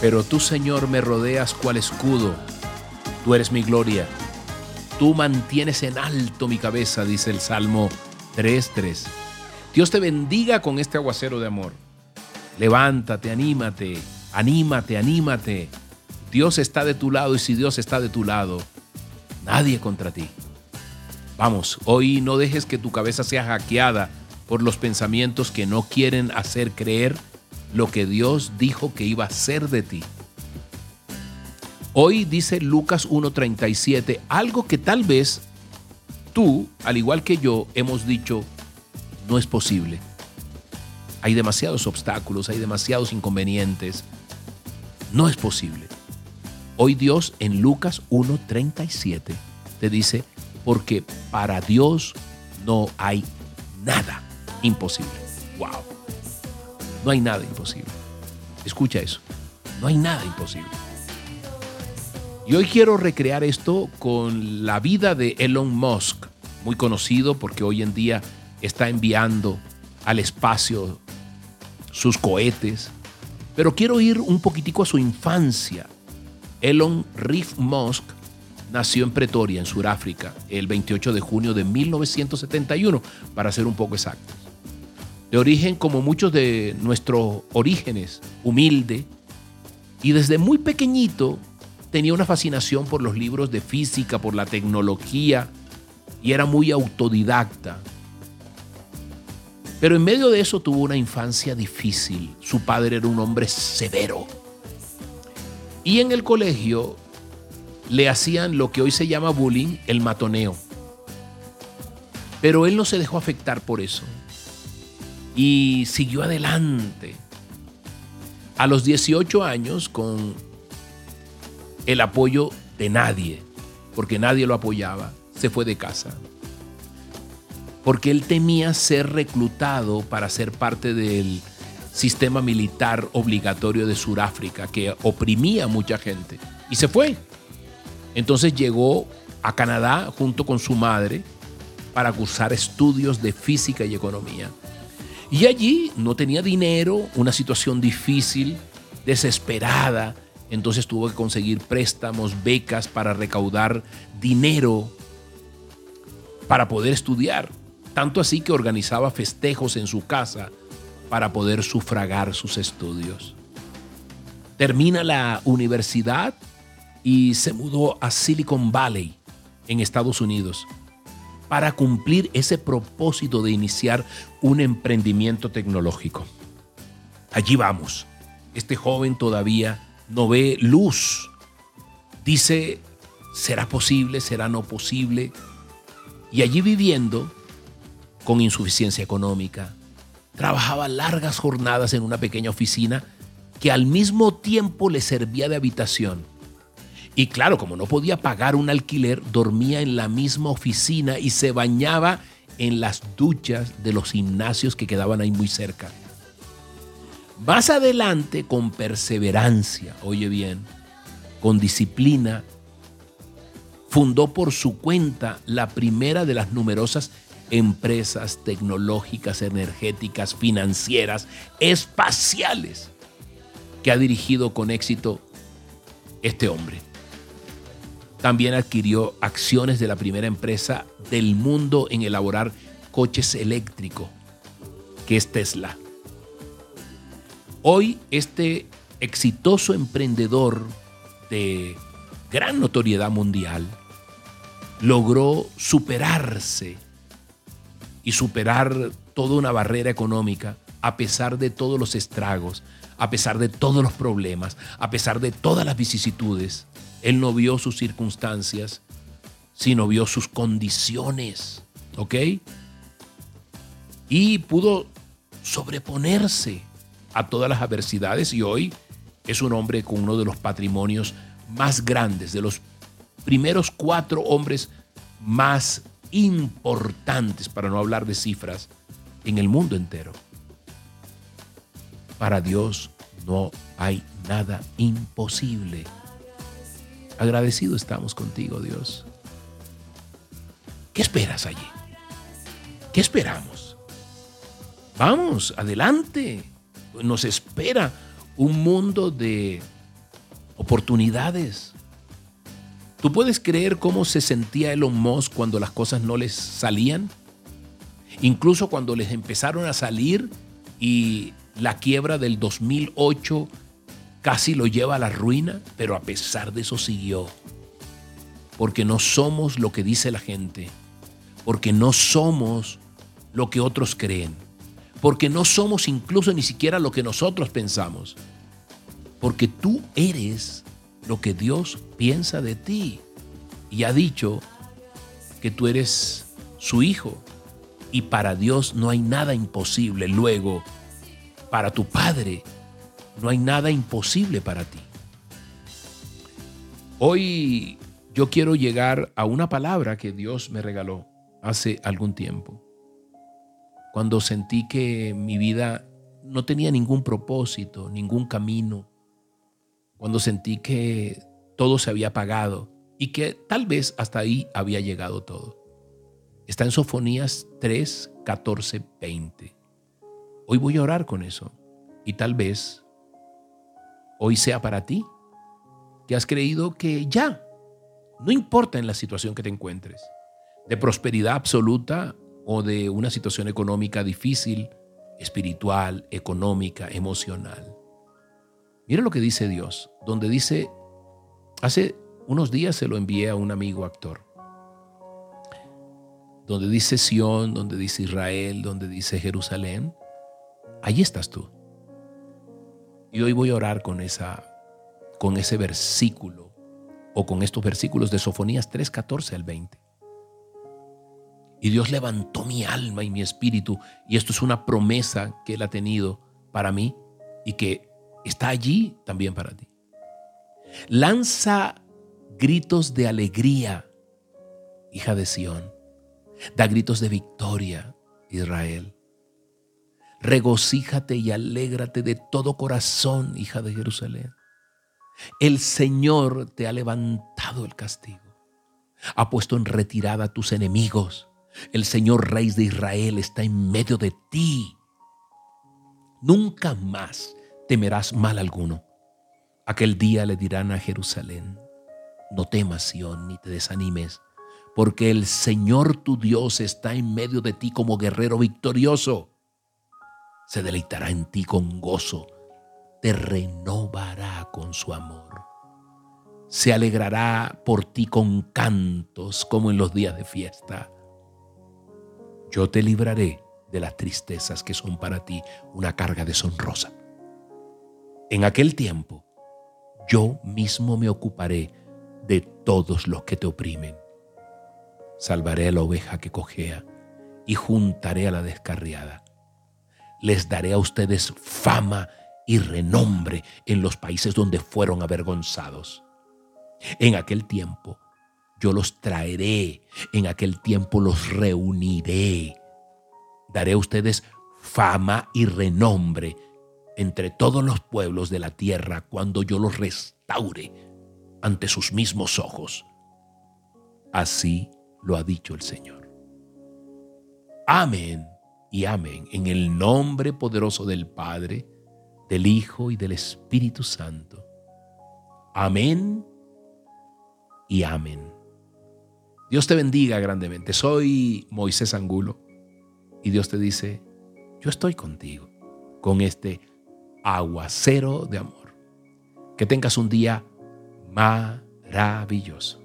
Pero tú, Señor, me rodeas cual escudo. Tú eres mi gloria. Tú mantienes en alto mi cabeza, dice el Salmo 3.3. Dios te bendiga con este aguacero de amor. Levántate, anímate, anímate, anímate. Dios está de tu lado y si Dios está de tu lado, nadie contra ti. Vamos, hoy no dejes que tu cabeza sea hackeada por los pensamientos que no quieren hacer creer lo que Dios dijo que iba a ser de ti. Hoy dice Lucas 1.37 algo que tal vez tú, al igual que yo, hemos dicho, no es posible. Hay demasiados obstáculos, hay demasiados inconvenientes. No es posible. Hoy Dios en Lucas 1.37 te dice, porque para Dios no hay nada imposible. Wow. No hay nada imposible. Escucha eso. No hay nada imposible. Y hoy quiero recrear esto con la vida de Elon Musk, muy conocido porque hoy en día está enviando al espacio sus cohetes. Pero quiero ir un poquitico a su infancia. Elon Reef Musk nació en Pretoria, en Sudáfrica, el 28 de junio de 1971, para ser un poco exactos. De origen como muchos de nuestros orígenes, humilde, y desde muy pequeñito tenía una fascinación por los libros de física, por la tecnología, y era muy autodidacta. Pero en medio de eso tuvo una infancia difícil. Su padre era un hombre severo. Y en el colegio le hacían lo que hoy se llama bullying, el matoneo. Pero él no se dejó afectar por eso. Y siguió adelante. A los 18 años, con el apoyo de nadie, porque nadie lo apoyaba, se fue de casa porque él temía ser reclutado para ser parte del sistema militar obligatorio de Sudáfrica, que oprimía a mucha gente. Y se fue. Entonces llegó a Canadá junto con su madre para cursar estudios de física y economía. Y allí no tenía dinero, una situación difícil, desesperada. Entonces tuvo que conseguir préstamos, becas para recaudar dinero para poder estudiar. Tanto así que organizaba festejos en su casa para poder sufragar sus estudios. Termina la universidad y se mudó a Silicon Valley, en Estados Unidos, para cumplir ese propósito de iniciar un emprendimiento tecnológico. Allí vamos. Este joven todavía no ve luz. Dice, ¿será posible? ¿Será no posible? Y allí viviendo, con insuficiencia económica. Trabajaba largas jornadas en una pequeña oficina que al mismo tiempo le servía de habitación. Y claro, como no podía pagar un alquiler, dormía en la misma oficina y se bañaba en las duchas de los gimnasios que quedaban ahí muy cerca. Más adelante, con perseverancia, oye bien, con disciplina, fundó por su cuenta la primera de las numerosas empresas tecnológicas, energéticas, financieras, espaciales que ha dirigido con éxito este hombre. También adquirió acciones de la primera empresa del mundo en elaborar coches eléctricos, que es Tesla. Hoy este exitoso emprendedor de gran notoriedad mundial logró superarse y superar toda una barrera económica a pesar de todos los estragos, a pesar de todos los problemas, a pesar de todas las vicisitudes. Él no vio sus circunstancias, sino vio sus condiciones, ¿ok? Y pudo sobreponerse a todas las adversidades y hoy es un hombre con uno de los patrimonios más grandes, de los primeros cuatro hombres más importantes, para no hablar de cifras, en el mundo entero. Para Dios no hay nada imposible. Agradecido estamos contigo, Dios. ¿Qué esperas allí? ¿Qué esperamos? Vamos, adelante. Nos espera un mundo de oportunidades. ¿Tú puedes creer cómo se sentía Elon Musk cuando las cosas no les salían? Incluso cuando les empezaron a salir y la quiebra del 2008 casi lo lleva a la ruina, pero a pesar de eso siguió. Porque no somos lo que dice la gente, porque no somos lo que otros creen, porque no somos incluso ni siquiera lo que nosotros pensamos, porque tú eres lo que Dios piensa de ti y ha dicho que tú eres su hijo y para Dios no hay nada imposible. Luego, para tu Padre no hay nada imposible para ti. Hoy yo quiero llegar a una palabra que Dios me regaló hace algún tiempo. Cuando sentí que mi vida no tenía ningún propósito, ningún camino, cuando sentí que todo se había apagado y que tal vez hasta ahí había llegado todo. Está en Sofonías 3, 14, 20. Hoy voy a orar con eso y tal vez hoy sea para ti que has creído que ya, no importa en la situación que te encuentres, de prosperidad absoluta o de una situación económica difícil, espiritual, económica, emocional. Mira lo que dice Dios, donde dice, hace unos días se lo envié a un amigo actor, donde dice Sión, donde dice Israel, donde dice Jerusalén, ahí estás tú. Y hoy voy a orar con, esa, con ese versículo o con estos versículos de Sofonías 3, 14 al 20. Y Dios levantó mi alma y mi espíritu, y esto es una promesa que Él ha tenido para mí y que está allí también para ti. Lanza gritos de alegría, hija de Sión. Da gritos de victoria, Israel. Regocíjate y alégrate de todo corazón, hija de Jerusalén. El Señor te ha levantado el castigo. Ha puesto en retirada a tus enemigos. El Señor Rey de Israel está en medio de ti. Nunca más temerás mal alguno. Aquel día le dirán a Jerusalén, no temas, Sión, ni te desanimes, porque el Señor tu Dios está en medio de ti como guerrero victorioso. Se deleitará en ti con gozo, te renovará con su amor. Se alegrará por ti con cantos como en los días de fiesta. Yo te libraré de las tristezas que son para ti una carga deshonrosa. En aquel tiempo, yo mismo me ocuparé de todos los que te oprimen. Salvaré a la oveja que cojea y juntaré a la descarriada. Les daré a ustedes fama y renombre en los países donde fueron avergonzados. En aquel tiempo yo los traeré, en aquel tiempo los reuniré. Daré a ustedes fama y renombre entre todos los pueblos de la tierra cuando yo los restaure ante sus mismos ojos. Así lo ha dicho el Señor. Amén y amén en el nombre poderoso del Padre, del Hijo y del Espíritu Santo. Amén y amén. Dios te bendiga grandemente. Soy Moisés Angulo y Dios te dice, yo estoy contigo con este aguacero de amor. Que tengas un día maravilloso.